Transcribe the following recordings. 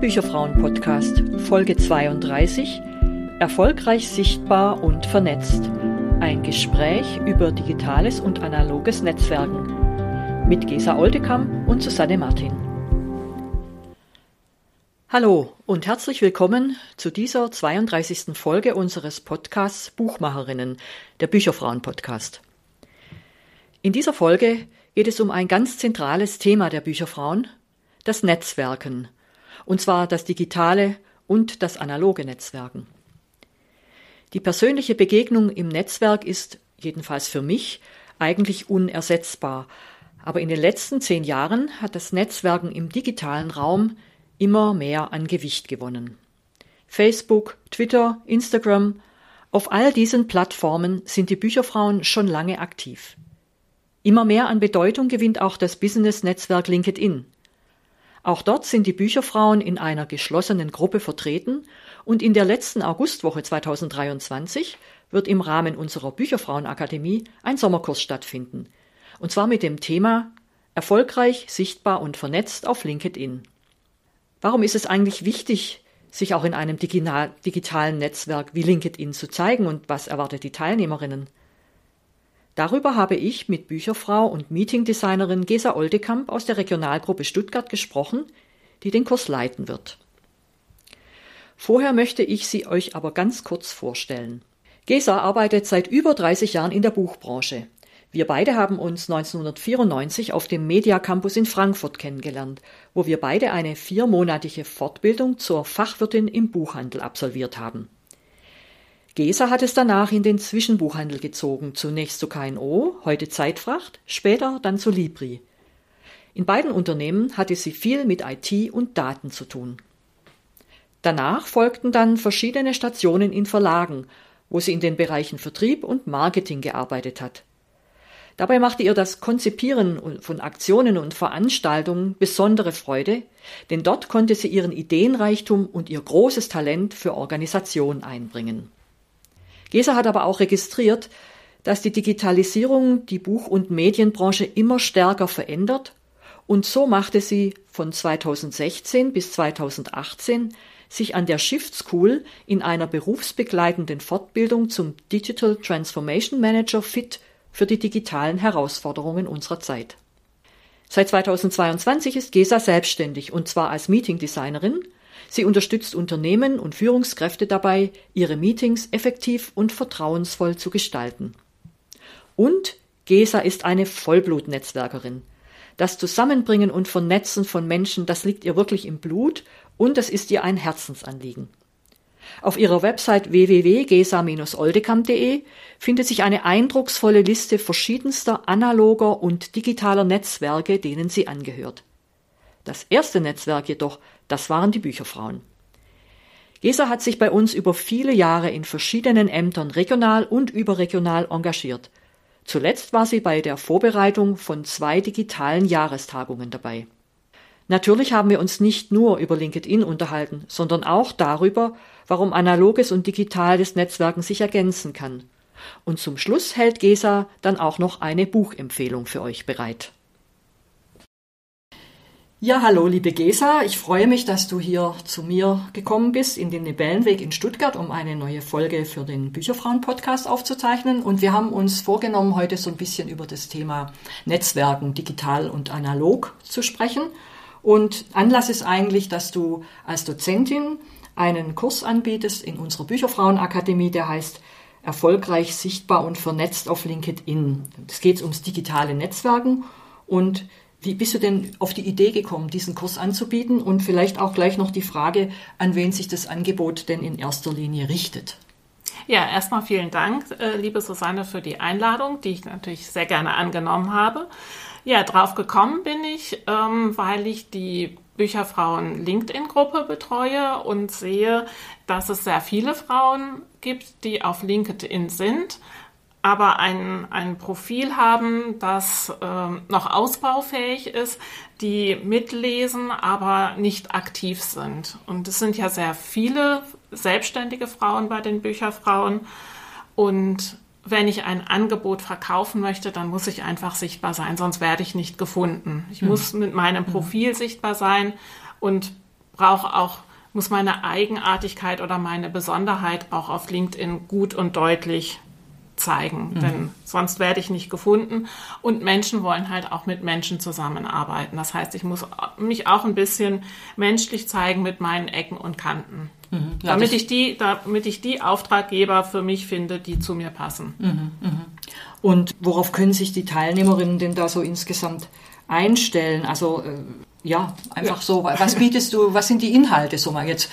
Bücherfrauen-Podcast, Folge 32, Erfolgreich sichtbar und vernetzt. Ein Gespräch über digitales und analoges Netzwerken mit Gesa Oldekamp und Susanne Martin. Hallo und herzlich willkommen zu dieser 32. Folge unseres Podcasts Buchmacherinnen, der Bücherfrauen-Podcast. In dieser Folge geht es um ein ganz zentrales Thema der Bücherfrauen, das Netzwerken, und zwar das digitale und das analoge Netzwerken. Die persönliche Begegnung im Netzwerk ist, jedenfalls für mich, eigentlich unersetzbar, aber in den letzten zehn Jahren hat das Netzwerken im digitalen Raum immer mehr an Gewicht gewonnen. Facebook, Twitter, Instagram, auf all diesen Plattformen sind die Bücherfrauen schon lange aktiv. Immer mehr an Bedeutung gewinnt auch das Business-Netzwerk LinkedIn. Auch dort sind die Bücherfrauen in einer geschlossenen Gruppe vertreten und in der letzten Augustwoche 2023 wird im Rahmen unserer Bücherfrauenakademie ein Sommerkurs stattfinden. Und zwar mit dem Thema Erfolgreich, sichtbar und vernetzt auf LinkedIn. Warum ist es eigentlich wichtig, sich auch in einem digitalen Netzwerk wie LinkedIn zu zeigen und was erwartet die Teilnehmerinnen? Darüber habe ich mit Bücherfrau und Meetingdesignerin Gesa Oldekamp aus der Regionalgruppe Stuttgart gesprochen, die den Kurs leiten wird. Vorher möchte ich sie euch aber ganz kurz vorstellen. Gesa arbeitet seit über 30 Jahren in der Buchbranche. Wir beide haben uns 1994 auf dem Media Campus in Frankfurt kennengelernt, wo wir beide eine viermonatige Fortbildung zur Fachwirtin im Buchhandel absolviert haben. Gesa hat es danach in den Zwischenbuchhandel gezogen, zunächst zu KNO, heute Zeitfracht, später dann zu Libri. In beiden Unternehmen hatte sie viel mit IT und Daten zu tun. Danach folgten dann verschiedene Stationen in Verlagen, wo sie in den Bereichen Vertrieb und Marketing gearbeitet hat. Dabei machte ihr das Konzipieren von Aktionen und Veranstaltungen besondere Freude, denn dort konnte sie ihren Ideenreichtum und ihr großes Talent für Organisation einbringen. Gesa hat aber auch registriert, dass die Digitalisierung die Buch- und Medienbranche immer stärker verändert und so machte sie von 2016 bis 2018 sich an der Shift School in einer berufsbegleitenden Fortbildung zum Digital Transformation Manager fit für die digitalen Herausforderungen unserer Zeit. Seit 2022 ist Gesa selbstständig und zwar als Meeting Designerin Sie unterstützt Unternehmen und Führungskräfte dabei, ihre Meetings effektiv und vertrauensvoll zu gestalten. Und Gesa ist eine Vollblutnetzwerkerin. Das Zusammenbringen und Vernetzen von Menschen, das liegt ihr wirklich im Blut und das ist ihr ein Herzensanliegen. Auf ihrer Website www.gesa-oldekamp.de findet sich eine eindrucksvolle Liste verschiedenster analoger und digitaler Netzwerke, denen sie angehört. Das erste Netzwerk jedoch, das waren die Bücherfrauen. Gesa hat sich bei uns über viele Jahre in verschiedenen Ämtern regional und überregional engagiert. Zuletzt war sie bei der Vorbereitung von zwei digitalen Jahrestagungen dabei. Natürlich haben wir uns nicht nur über LinkedIn unterhalten, sondern auch darüber, warum analoges und digitales Netzwerken sich ergänzen kann. Und zum Schluss hält Gesa dann auch noch eine Buchempfehlung für euch bereit. Ja, hallo, liebe Gesa. Ich freue mich, dass du hier zu mir gekommen bist in den Libellenweg in Stuttgart, um eine neue Folge für den Bücherfrauen-Podcast aufzuzeichnen. Und wir haben uns vorgenommen, heute so ein bisschen über das Thema Netzwerken, digital und analog zu sprechen. Und Anlass ist eigentlich, dass du als Dozentin einen Kurs anbietest in unserer Bücherfrauenakademie, der heißt Erfolgreich, sichtbar und vernetzt auf LinkedIn. Es geht ums digitale Netzwerken und wie bist du denn auf die Idee gekommen, diesen Kurs anzubieten? Und vielleicht auch gleich noch die Frage, an wen sich das Angebot denn in erster Linie richtet. Ja, erstmal vielen Dank, äh, liebe Susanne, für die Einladung, die ich natürlich sehr gerne angenommen habe. Ja, drauf gekommen bin ich, ähm, weil ich die Bücherfrauen LinkedIn-Gruppe betreue und sehe, dass es sehr viele Frauen gibt, die auf LinkedIn sind, aber ein, ein Profil haben, das ähm, noch ausbaufähig ist, die mitlesen, aber nicht aktiv sind. Und es sind ja sehr viele selbstständige Frauen bei den Bücherfrauen. Und wenn ich ein Angebot verkaufen möchte, dann muss ich einfach sichtbar sein, sonst werde ich nicht gefunden. Ich hm. muss mit meinem hm. Profil hm. sichtbar sein und brauche auch muss meine Eigenartigkeit oder meine Besonderheit auch auf LinkedIn gut und deutlich zeigen, mhm. denn sonst werde ich nicht gefunden. Und Menschen wollen halt auch mit Menschen zusammenarbeiten. Das heißt, ich muss mich auch ein bisschen menschlich zeigen mit meinen Ecken und Kanten. Mhm. Ja, damit, ich die, damit ich die Auftraggeber für mich finde, die zu mir passen. Mhm. mhm. Und worauf können sich die Teilnehmerinnen denn da so insgesamt einstellen? Also äh, ja, einfach ja. so, was bietest du, was sind die Inhalte so mal jetzt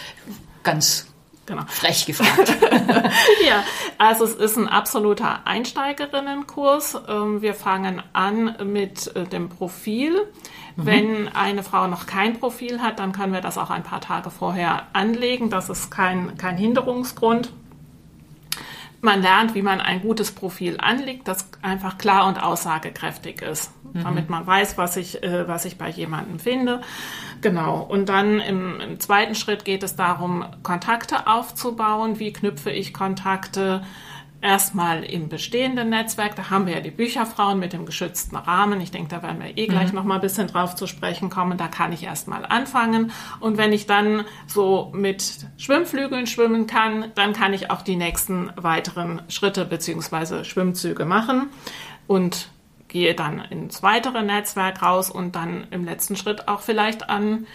ganz Genau. Frech gefragt. ja, also es ist ein absoluter Einsteigerinnenkurs. Ähm, wir fangen an mit äh, dem Profil. Mhm. Wenn eine Frau noch kein Profil hat, dann können wir das auch ein paar Tage vorher anlegen. Das ist kein, kein Hinderungsgrund. Man lernt, wie man ein gutes Profil anlegt, das einfach klar und aussagekräftig ist, mhm. damit man weiß, was ich, äh, was ich bei jemandem finde. Genau. Und dann im, im, zweiten Schritt geht es darum, Kontakte aufzubauen. Wie knüpfe ich Kontakte? Erstmal im bestehenden Netzwerk, da haben wir ja die Bücherfrauen mit dem geschützten Rahmen. Ich denke, da werden wir eh gleich mhm. noch mal ein bisschen drauf zu sprechen kommen. Da kann ich erstmal anfangen. Und wenn ich dann so mit Schwimmflügeln schwimmen kann, dann kann ich auch die nächsten weiteren Schritte beziehungsweise Schwimmzüge machen. Und gehe dann ins weitere Netzwerk raus und dann im letzten Schritt auch vielleicht an,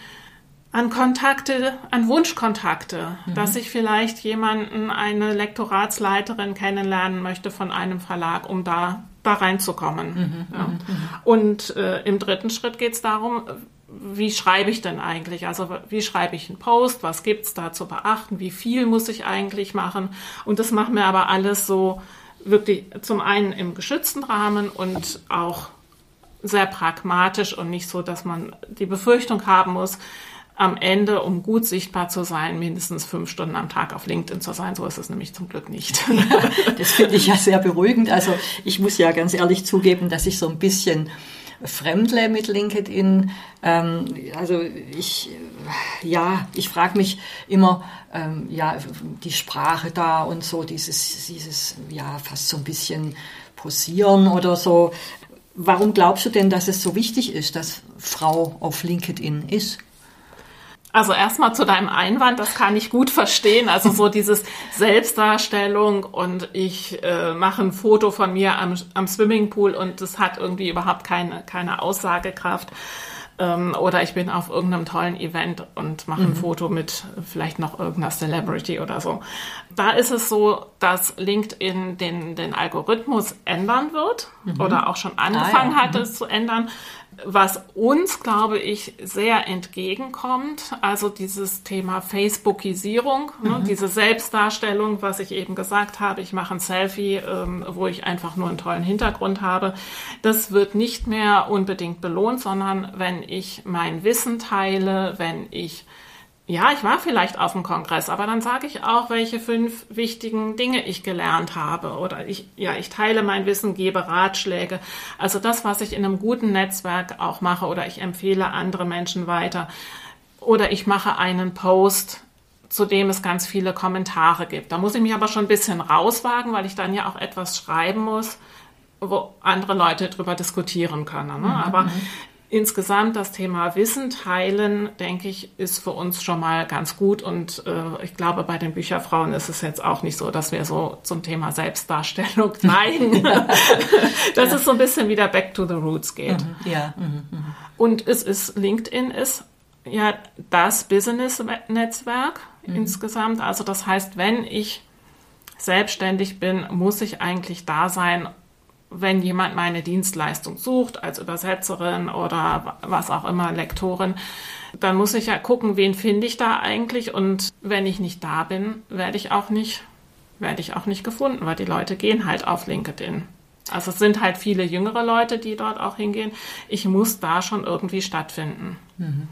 an Kontakte, an Wunschkontakte, mhm. dass ich vielleicht jemanden, eine Lektoratsleiterin kennenlernen möchte von einem Verlag, um da, da reinzukommen. Mhm, ja. Mhm, mhm. Und äh, im dritten Schritt geht es darum, wie schreibe ich denn eigentlich? Also wie schreibe ich einen Post? Was gibt es da zu beachten? Wie viel muss ich eigentlich machen? Und das machen wir aber alles so wirklich zum einen im geschützten Rahmen und auch sehr pragmatisch und nicht so, dass man die Befürchtung haben muss, am Ende, um gut sichtbar zu sein, mindestens fünf Stunden am Tag auf LinkedIn zu sein. So ist es nämlich zum Glück nicht. Das finde ich ja sehr beruhigend. Also ich muss ja ganz ehrlich zugeben, dass ich so ein bisschen fremdle mit LinkedIn. Ähm, also ich, ja, ich frage mich immer, ähm, ja, die Sprache da und so, dieses, dieses, ja, fast so ein bisschen posieren oder so. Warum glaubst du denn, dass es so wichtig ist, dass Frau auf LinkedIn ist? Also erstmal zu deinem Einwand, das kann ich gut verstehen. Also so dieses Selbstdarstellung und ich äh, mache ein Foto von mir am, am Swimmingpool und das hat irgendwie überhaupt keine, keine Aussagekraft. Ähm, oder ich bin auf irgendeinem tollen Event und mache ein mhm. Foto mit vielleicht noch irgendeiner Celebrity oder so. Da ist es so, dass LinkedIn den, den Algorithmus ändern wird mhm. oder auch schon angefangen ah, ja. hat, mhm. es zu ändern was uns, glaube ich, sehr entgegenkommt, also dieses Thema Facebookisierung, ne, mhm. ne, diese Selbstdarstellung, was ich eben gesagt habe, ich mache ein Selfie, ähm, wo ich einfach nur einen tollen Hintergrund habe, das wird nicht mehr unbedingt belohnt, sondern wenn ich mein Wissen teile, wenn ich ja, ich war vielleicht auf dem Kongress, aber dann sage ich auch, welche fünf wichtigen Dinge ich gelernt habe. Oder ich, ja, ich teile mein Wissen, gebe Ratschläge. Also das, was ich in einem guten Netzwerk auch mache oder ich empfehle andere Menschen weiter. Oder ich mache einen Post, zu dem es ganz viele Kommentare gibt. Da muss ich mich aber schon ein bisschen rauswagen, weil ich dann ja auch etwas schreiben muss, wo andere Leute drüber diskutieren können. Ne? Mhm. Aber mhm insgesamt das Thema Wissen teilen, denke ich, ist für uns schon mal ganz gut. Und äh, ich glaube, bei den Bücherfrauen ist es jetzt auch nicht so, dass wir so zum Thema Selbstdarstellung neigen. dass ja. es so ein bisschen wieder back to the roots geht. Mhm. Ja. Mhm. Mhm. Und es ist, LinkedIn ist ja das Business-Netzwerk mhm. insgesamt. Also das heißt, wenn ich selbstständig bin, muss ich eigentlich da sein, wenn jemand meine Dienstleistung sucht, als Übersetzerin oder was auch immer, Lektorin, dann muss ich ja gucken, wen finde ich da eigentlich und wenn ich nicht da bin, werde ich auch nicht, werde ich auch nicht gefunden, weil die Leute gehen halt auf LinkedIn. Also es sind halt viele jüngere Leute, die dort auch hingehen. Ich muss da schon irgendwie stattfinden. Mhm.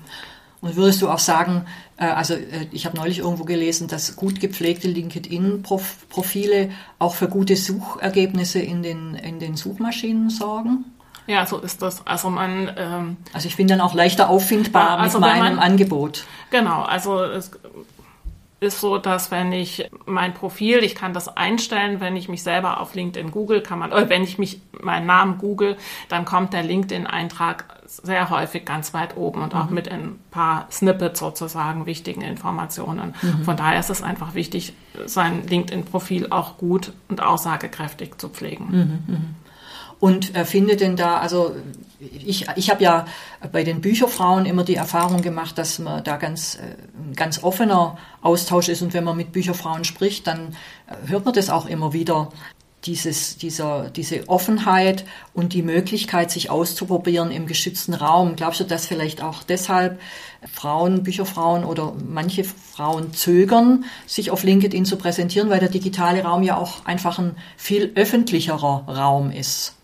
Und würdest du auch sagen, äh, also äh, ich habe neulich irgendwo gelesen, dass gut gepflegte LinkedIn-Profile auch für gute Suchergebnisse in den, in den Suchmaschinen sorgen? Ja, so ist das. Also man. Ähm, also ich bin dann auch leichter auffindbar also mit meinem man, Angebot. Genau. Also es, ist so, dass wenn ich mein Profil, ich kann das einstellen, wenn ich mich selber auf LinkedIn google, kann man, oder wenn ich mich meinen Namen google, dann kommt der LinkedIn-Eintrag sehr häufig ganz weit oben und auch mhm. mit ein paar Snippets sozusagen wichtigen Informationen. Mhm. Von daher ist es einfach wichtig, sein LinkedIn-Profil auch gut und aussagekräftig zu pflegen. Mhm. Und äh, finde denn da, also ich, ich habe ja bei den Bücherfrauen immer die Erfahrung gemacht, dass man da ganz, äh, ganz offener Austausch ist und wenn man mit Bücherfrauen spricht, dann äh, hört man das auch immer wieder, dieses, dieser, diese Offenheit und die Möglichkeit, sich auszuprobieren im geschützten Raum. Glaubst du, dass vielleicht auch deshalb Frauen, Bücherfrauen oder manche Frauen zögern, sich auf LinkedIn zu präsentieren, weil der digitale Raum ja auch einfach ein viel öffentlicherer Raum ist?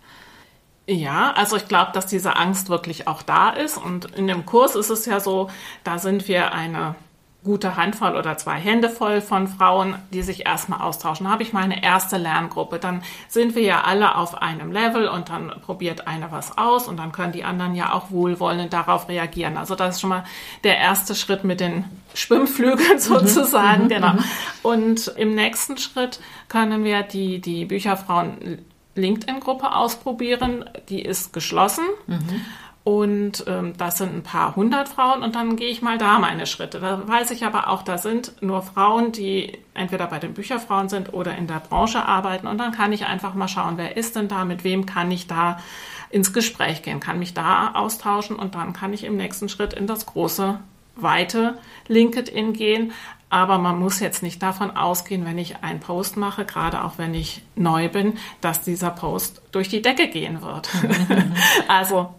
Ja, also ich glaube, dass diese Angst wirklich auch da ist. Und in dem Kurs ist es ja so, da sind wir eine gute Handvoll oder zwei Hände voll von Frauen, die sich erstmal austauschen. Da habe ich meine erste Lerngruppe. Dann sind wir ja alle auf einem Level und dann probiert eine was aus und dann können die anderen ja auch wohlwollend darauf reagieren. Also das ist schon mal der erste Schritt mit den Schwimmflügeln mhm. sozusagen. Mhm, genau. Mhm. Und im nächsten Schritt können wir die, die Bücherfrauen LinkedIn-Gruppe ausprobieren. Die ist geschlossen. Mhm. Und ähm, das sind ein paar hundert Frauen und dann gehe ich mal da meine Schritte. Da weiß ich aber auch, da sind nur Frauen, die entweder bei den Bücherfrauen sind oder in der Branche arbeiten. Und dann kann ich einfach mal schauen, wer ist denn da, mit wem kann ich da ins Gespräch gehen, kann mich da austauschen und dann kann ich im nächsten Schritt in das große, weite LinkedIn gehen. Aber man muss jetzt nicht davon ausgehen, wenn ich einen Post mache, gerade auch wenn ich neu bin, dass dieser Post durch die Decke gehen wird. also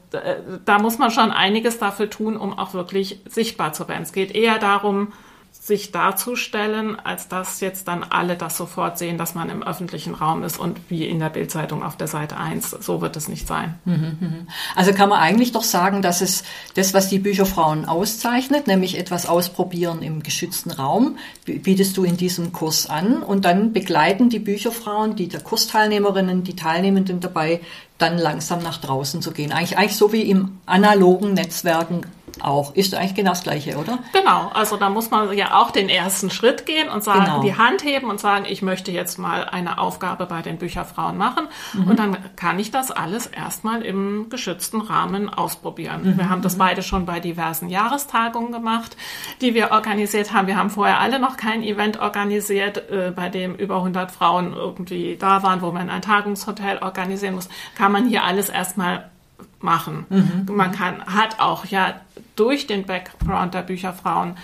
da muss man schon einiges dafür tun, um auch wirklich sichtbar zu werden. Es geht eher darum, sich darzustellen, als dass jetzt dann alle das sofort sehen, dass man im öffentlichen Raum ist und wie in der Bildzeitung auf der Seite 1. So wird es nicht sein. Mhm, mhm. Also kann man eigentlich doch sagen, dass es das, was die Bücherfrauen auszeichnet, nämlich etwas ausprobieren im geschützten Raum, bietest du in diesem Kurs an und dann begleiten die Bücherfrauen, die der Kursteilnehmerinnen, die Teilnehmenden dabei, dann langsam nach draußen zu gehen. Eigentlich, eigentlich so wie im analogen Netzwerken auch. Ist eigentlich genau das Gleiche, oder? Genau. Also da muss man ja auch den ersten Schritt gehen und sagen, genau. die Hand heben und sagen, ich möchte jetzt mal eine Aufgabe bei den Bücherfrauen machen. Mhm. Und dann kann ich das alles erstmal im geschützten Rahmen ausprobieren. Mhm. Wir haben das beide schon bei diversen Jahrestagungen gemacht, die wir organisiert haben. Wir haben vorher alle noch kein Event organisiert, äh, bei dem über 100 Frauen irgendwie da waren, wo man ein Tagungshotel organisieren muss. Kann man hier alles erstmal machen. Mhm. Man kann, hat auch ja durch den Background der Bücherfrauen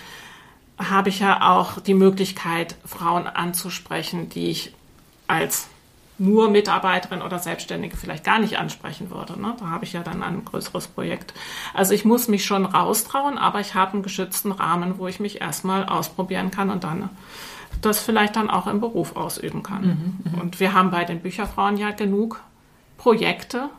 habe ich ja auch die Möglichkeit, Frauen anzusprechen, die ich als nur Mitarbeiterin oder Selbstständige vielleicht gar nicht ansprechen würde. Ne? Da habe ich ja dann ein größeres Projekt. Also ich muss mich schon raustrauen, aber ich habe einen geschützten Rahmen, wo ich mich erstmal ausprobieren kann und dann das vielleicht dann auch im Beruf ausüben kann. Mhm, mhm. und wir haben bei den Bücherfrauen ja genug Projekte,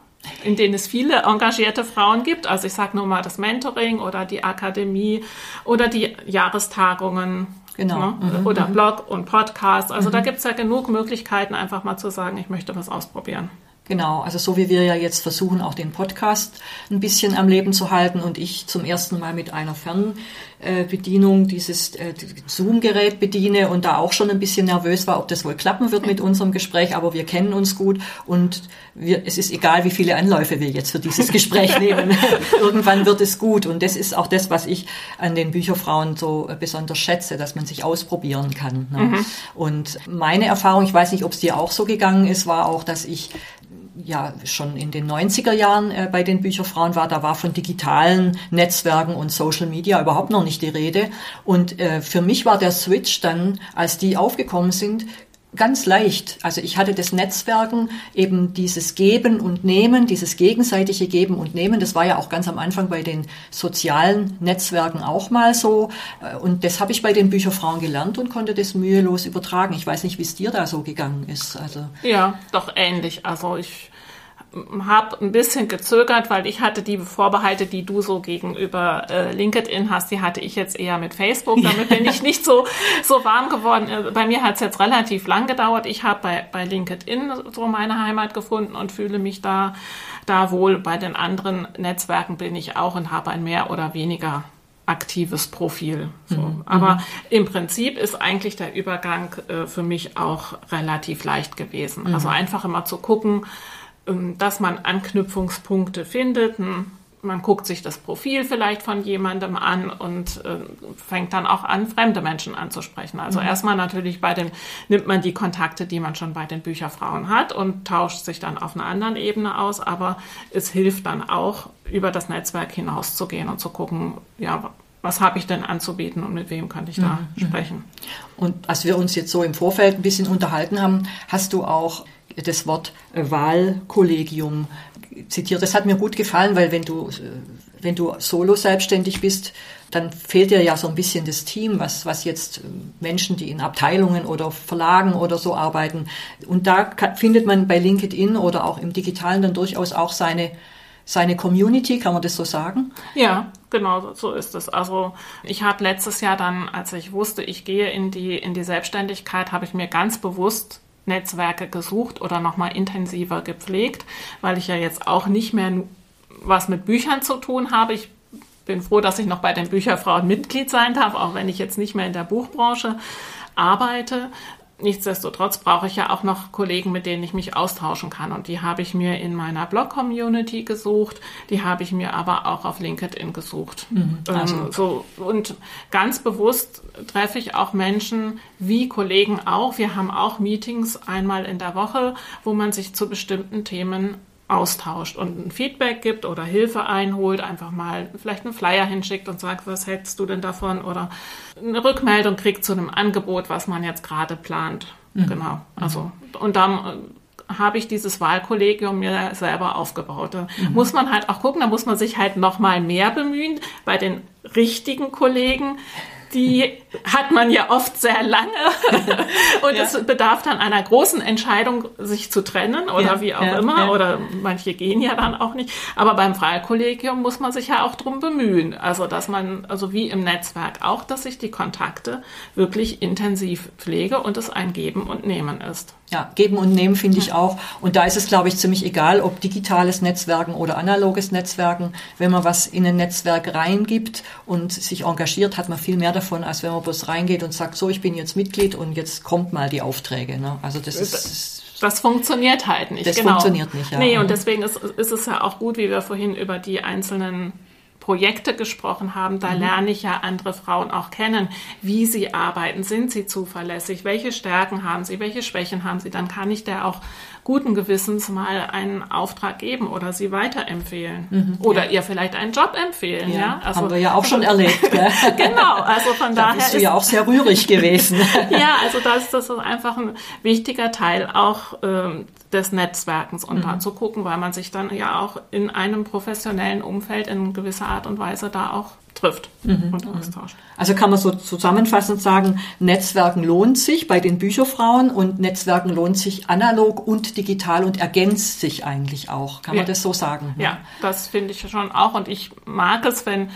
in denen es viele engagierte Frauen gibt. Also ich sage nur mal das Mentoring oder die Akademie oder die Jahrestagungen. Genau. Ne? Mhm. Oder mhm. Blog und Podcast. Also mhm. da gibt es ja genug Möglichkeiten, einfach mal zu sagen, ich möchte was ausprobieren. Genau, also so wie wir ja jetzt versuchen, auch den Podcast ein bisschen am Leben zu halten und ich zum ersten Mal mit einer Fernbedienung dieses äh, Zoom-Gerät bediene und da auch schon ein bisschen nervös war, ob das wohl klappen wird mit unserem Gespräch, aber wir kennen uns gut und wir, es ist egal, wie viele Anläufe wir jetzt für dieses Gespräch nehmen. Irgendwann wird es gut und das ist auch das, was ich an den Bücherfrauen so besonders schätze, dass man sich ausprobieren kann. Ne? Mhm. Und meine Erfahrung, ich weiß nicht, ob es dir auch so gegangen ist, war auch, dass ich ja schon in den 90er Jahren äh, bei den Bücherfrauen war, da war von digitalen Netzwerken und Social Media überhaupt noch nicht die Rede. Und äh, für mich war der Switch dann, als die aufgekommen sind, ganz leicht. Also ich hatte das Netzwerken, eben dieses Geben und Nehmen, dieses gegenseitige Geben und Nehmen. Das war ja auch ganz am Anfang bei den sozialen Netzwerken auch mal so. Äh, und das habe ich bei den Bücherfrauen gelernt und konnte das mühelos übertragen. Ich weiß nicht, wie es dir da so gegangen ist. Also ja, doch ähnlich. Also ich habe ein bisschen gezögert, weil ich hatte die Vorbehalte, die du so gegenüber äh, LinkedIn hast, die hatte ich jetzt eher mit Facebook. Damit bin ich nicht so, so warm geworden. Äh, bei mir hat es jetzt relativ lang gedauert. Ich habe bei, bei LinkedIn so meine Heimat gefunden und fühle mich da, da wohl. Bei den anderen Netzwerken bin ich auch und habe ein mehr oder weniger aktives Profil. So. Mhm. Aber mhm. im Prinzip ist eigentlich der Übergang äh, für mich auch relativ leicht gewesen. Mhm. Also einfach immer zu gucken, dass man Anknüpfungspunkte findet. Hm, man guckt sich das Profil vielleicht von jemandem an und äh, fängt dann auch an, fremde Menschen anzusprechen. Also mhm. erstmal natürlich bei dem, nimmt man die Kontakte, die man schon bei den Bücherfrauen hat und tauscht sich dann auf einer anderen Ebene aus, aber es hilft dann auch, über das Netzwerk hinauszugehen und zu gucken, ja, was habe ich denn anzubieten und mit wem könnte ich da mhm. sprechen. Und als wir uns jetzt so im Vorfeld ein bisschen unterhalten haben, hast du auch das Wort Wahlkollegium zitiert. Das hat mir gut gefallen, weil wenn du, wenn du solo selbstständig bist, dann fehlt dir ja so ein bisschen das Team, was, was jetzt Menschen, die in Abteilungen oder Verlagen oder so arbeiten. Und da kann, findet man bei LinkedIn oder auch im Digitalen dann durchaus auch seine, seine Community, kann man das so sagen? Ja, genau, so ist es. Also ich habe letztes Jahr dann, als ich wusste, ich gehe in die, in die Selbstständigkeit, habe ich mir ganz bewusst Netzwerke gesucht oder nochmal intensiver gepflegt, weil ich ja jetzt auch nicht mehr was mit Büchern zu tun habe. Ich bin froh, dass ich noch bei den Bücherfrauen Mitglied sein darf, auch wenn ich jetzt nicht mehr in der Buchbranche arbeite. Nichtsdestotrotz brauche ich ja auch noch Kollegen, mit denen ich mich austauschen kann. Und die habe ich mir in meiner Blog-Community gesucht. Die habe ich mir aber auch auf LinkedIn gesucht. Mhm, ähm, also. ähm, so, und ganz bewusst treffe ich auch Menschen wie Kollegen auch. Wir haben auch Meetings einmal in der Woche, wo man sich zu bestimmten Themen austauscht und ein Feedback gibt oder Hilfe einholt, einfach mal vielleicht einen Flyer hinschickt und sagt, was hältst du denn davon oder eine Rückmeldung kriegt zu einem Angebot, was man jetzt gerade plant. Mhm. Genau. Also und dann äh, habe ich dieses Wahlkollegium mir selber aufgebaut. Da mhm. muss man halt auch gucken, da muss man sich halt noch mal mehr bemühen bei den richtigen Kollegen die hat man ja oft sehr lange und ja. es bedarf dann einer großen Entscheidung, sich zu trennen oder ja, wie auch ja, immer oder manche gehen ja dann auch nicht. Aber beim Freikollegium muss man sich ja auch drum bemühen, also dass man, also wie im Netzwerk auch, dass ich die Kontakte wirklich intensiv pflege und es ein Geben und Nehmen ist. Ja, geben und nehmen finde ich auch. Und da ist es, glaube ich, ziemlich egal, ob digitales Netzwerken oder analoges Netzwerken. Wenn man was in ein Netzwerk reingibt und sich engagiert, hat man viel mehr davon, als wenn man bloß reingeht und sagt, so, ich bin jetzt Mitglied und jetzt kommt mal die Aufträge. Ne? Also das ist... Das funktioniert halt nicht. Das genau. funktioniert nicht, ja. Nee, und deswegen ist, ist es ja auch gut, wie wir vorhin über die einzelnen Projekte gesprochen haben, da mhm. lerne ich ja andere Frauen auch kennen, wie sie arbeiten, sind sie zuverlässig, welche Stärken haben sie, welche Schwächen haben sie, dann kann ich der auch guten Gewissens mal einen Auftrag geben oder sie weiterempfehlen mhm, oder ja. ihr vielleicht einen Job empfehlen. Ja, ja? Also, haben wir ja auch schon erlebt. genau, also von da daher bist du ja auch sehr rührig gewesen. ja, also das, das ist einfach ein wichtiger Teil auch ähm, des Netzwerkens und mhm. da zu gucken, weil man sich dann ja auch in einem professionellen Umfeld in gewisser Art und Weise da auch trifft mhm. und austauscht. Also kann man so zusammenfassend sagen, Netzwerken lohnt sich bei den Bücherfrauen und Netzwerken lohnt sich analog und digital und ergänzt sich eigentlich auch. Kann ja. man das so sagen? Ja, das finde ich schon auch und ich mag es, wenn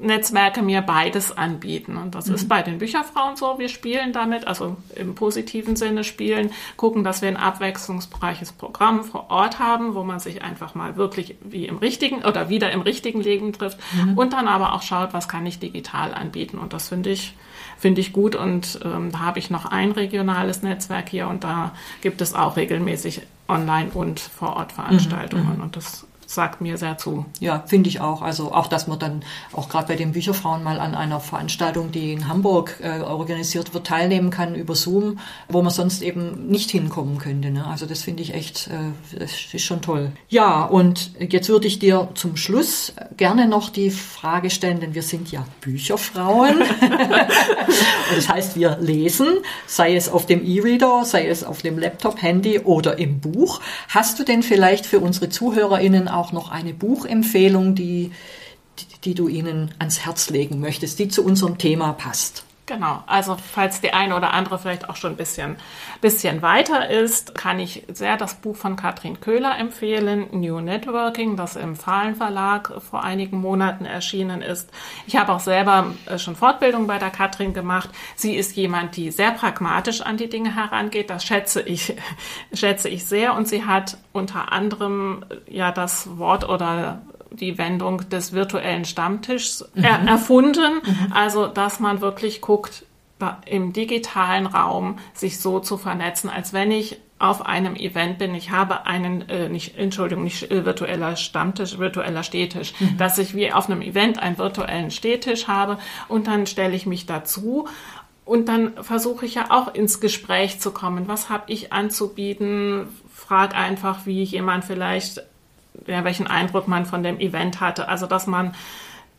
Netzwerke mir beides anbieten. Und das mhm. ist bei den Bücherfrauen so. Wir spielen damit, also im positiven Sinne spielen, gucken, dass wir ein abwechslungsreiches Programm vor Ort haben, wo man sich einfach mal wirklich wie im richtigen oder wieder im richtigen Leben trifft mhm. und dann aber auch schaut, was kann ich digital anbieten. Und das finde ich, finde ich gut. Und ähm, da habe ich noch ein regionales Netzwerk hier und da gibt es auch regelmäßig Online- und Vor-Ort-Veranstaltungen. Mhm. Und das sagt mir sehr zu. Ja, finde ich auch. Also auch, dass man dann auch gerade bei den Bücherfrauen mal an einer Veranstaltung, die in Hamburg äh, organisiert wird, teilnehmen kann über Zoom, wo man sonst eben nicht hinkommen könnte. Ne? Also das finde ich echt, äh, das ist schon toll. Ja, und jetzt würde ich dir zum Schluss gerne noch die Frage stellen, denn wir sind ja Bücherfrauen. und das heißt, wir lesen, sei es auf dem E-Reader, sei es auf dem Laptop, Handy oder im Buch. Hast du denn vielleicht für unsere ZuhörerInnen auch auch noch eine Buchempfehlung, die, die, die du ihnen ans Herz legen möchtest, die zu unserem Thema passt. Genau, also falls die eine oder andere vielleicht auch schon ein bisschen, bisschen weiter ist, kann ich sehr das Buch von Katrin Köhler empfehlen, New Networking, das im Fahlen Verlag vor einigen Monaten erschienen ist. Ich habe auch selber äh, schon Fortbildung bei der Katrin gemacht. Sie ist jemand, die sehr pragmatisch an die Dinge herangeht. Das schätze ich, schätze ich sehr. Und sie hat unter anderem äh, ja das Wort oder die Wendung des virtuellen Stammtischs mhm. er erfunden. Mhm. Also, dass man wirklich guckt, im digitalen Raum sich so zu vernetzen, als wenn ich auf einem Event bin. Ich habe einen, äh, nicht, Entschuldigung, nicht äh, virtueller Stammtisch, virtueller Stehtisch, mhm. dass ich wie auf einem Event einen virtuellen Stehtisch habe und dann stelle ich mich dazu und dann versuche ich ja auch ins Gespräch zu kommen. Was habe ich anzubieten? Frag einfach, wie jemand vielleicht, ja, welchen Eindruck man von dem Event hatte. Also, dass man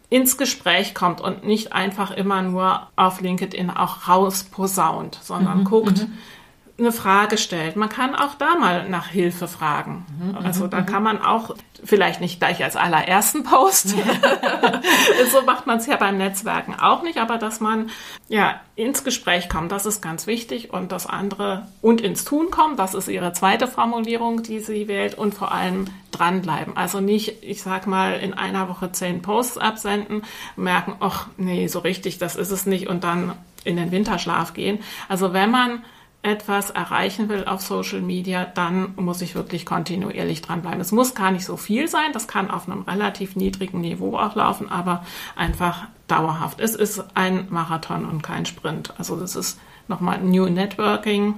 ins Gespräch kommt und nicht einfach immer nur auf LinkedIn auch rausposaunt, sondern mhm, guckt, mhm eine Frage stellt. Man kann auch da mal nach Hilfe fragen. Mhm, also da mhm. kann man auch vielleicht nicht gleich als allerersten Post. so macht man es ja beim Netzwerken auch nicht, aber dass man ja ins Gespräch kommt, das ist ganz wichtig und das andere und ins Tun kommt, das ist ihre zweite Formulierung, die sie wählt und vor allem dranbleiben. Also nicht, ich sag mal, in einer Woche zehn Posts absenden, merken, ach nee, so richtig, das ist es nicht und dann in den Winterschlaf gehen. Also wenn man etwas erreichen will auf Social Media, dann muss ich wirklich kontinuierlich dranbleiben. Es muss gar nicht so viel sein, das kann auf einem relativ niedrigen Niveau auch laufen, aber einfach dauerhaft. Es ist ein Marathon und kein Sprint. Also das ist nochmal New Networking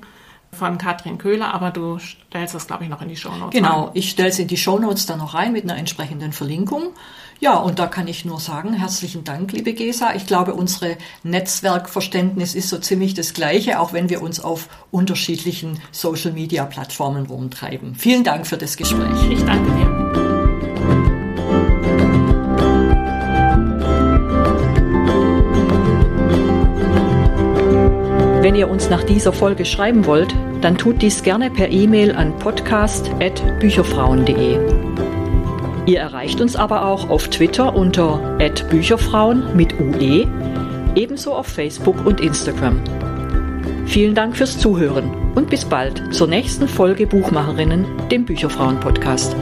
von Katrin Köhler, aber du stellst das, glaube ich, noch in die Shownotes. Genau, rein. ich stelle es in die Shownotes dann noch rein mit einer entsprechenden Verlinkung. Ja, und da kann ich nur sagen, herzlichen Dank, liebe Gesa. Ich glaube, unsere Netzwerkverständnis ist so ziemlich das gleiche, auch wenn wir uns auf unterschiedlichen Social-Media-Plattformen rumtreiben. Vielen Dank für das Gespräch. Ich danke dir. Wenn ihr uns nach dieser Folge schreiben wollt, dann tut dies gerne per E-Mail an podcast.bücherfrauen.de. Ihr erreicht uns aber auch auf Twitter unter @bücherfrauen mit UE, ebenso auf Facebook und Instagram. Vielen Dank fürs Zuhören und bis bald zur nächsten Folge Buchmacherinnen, dem Bücherfrauen Podcast.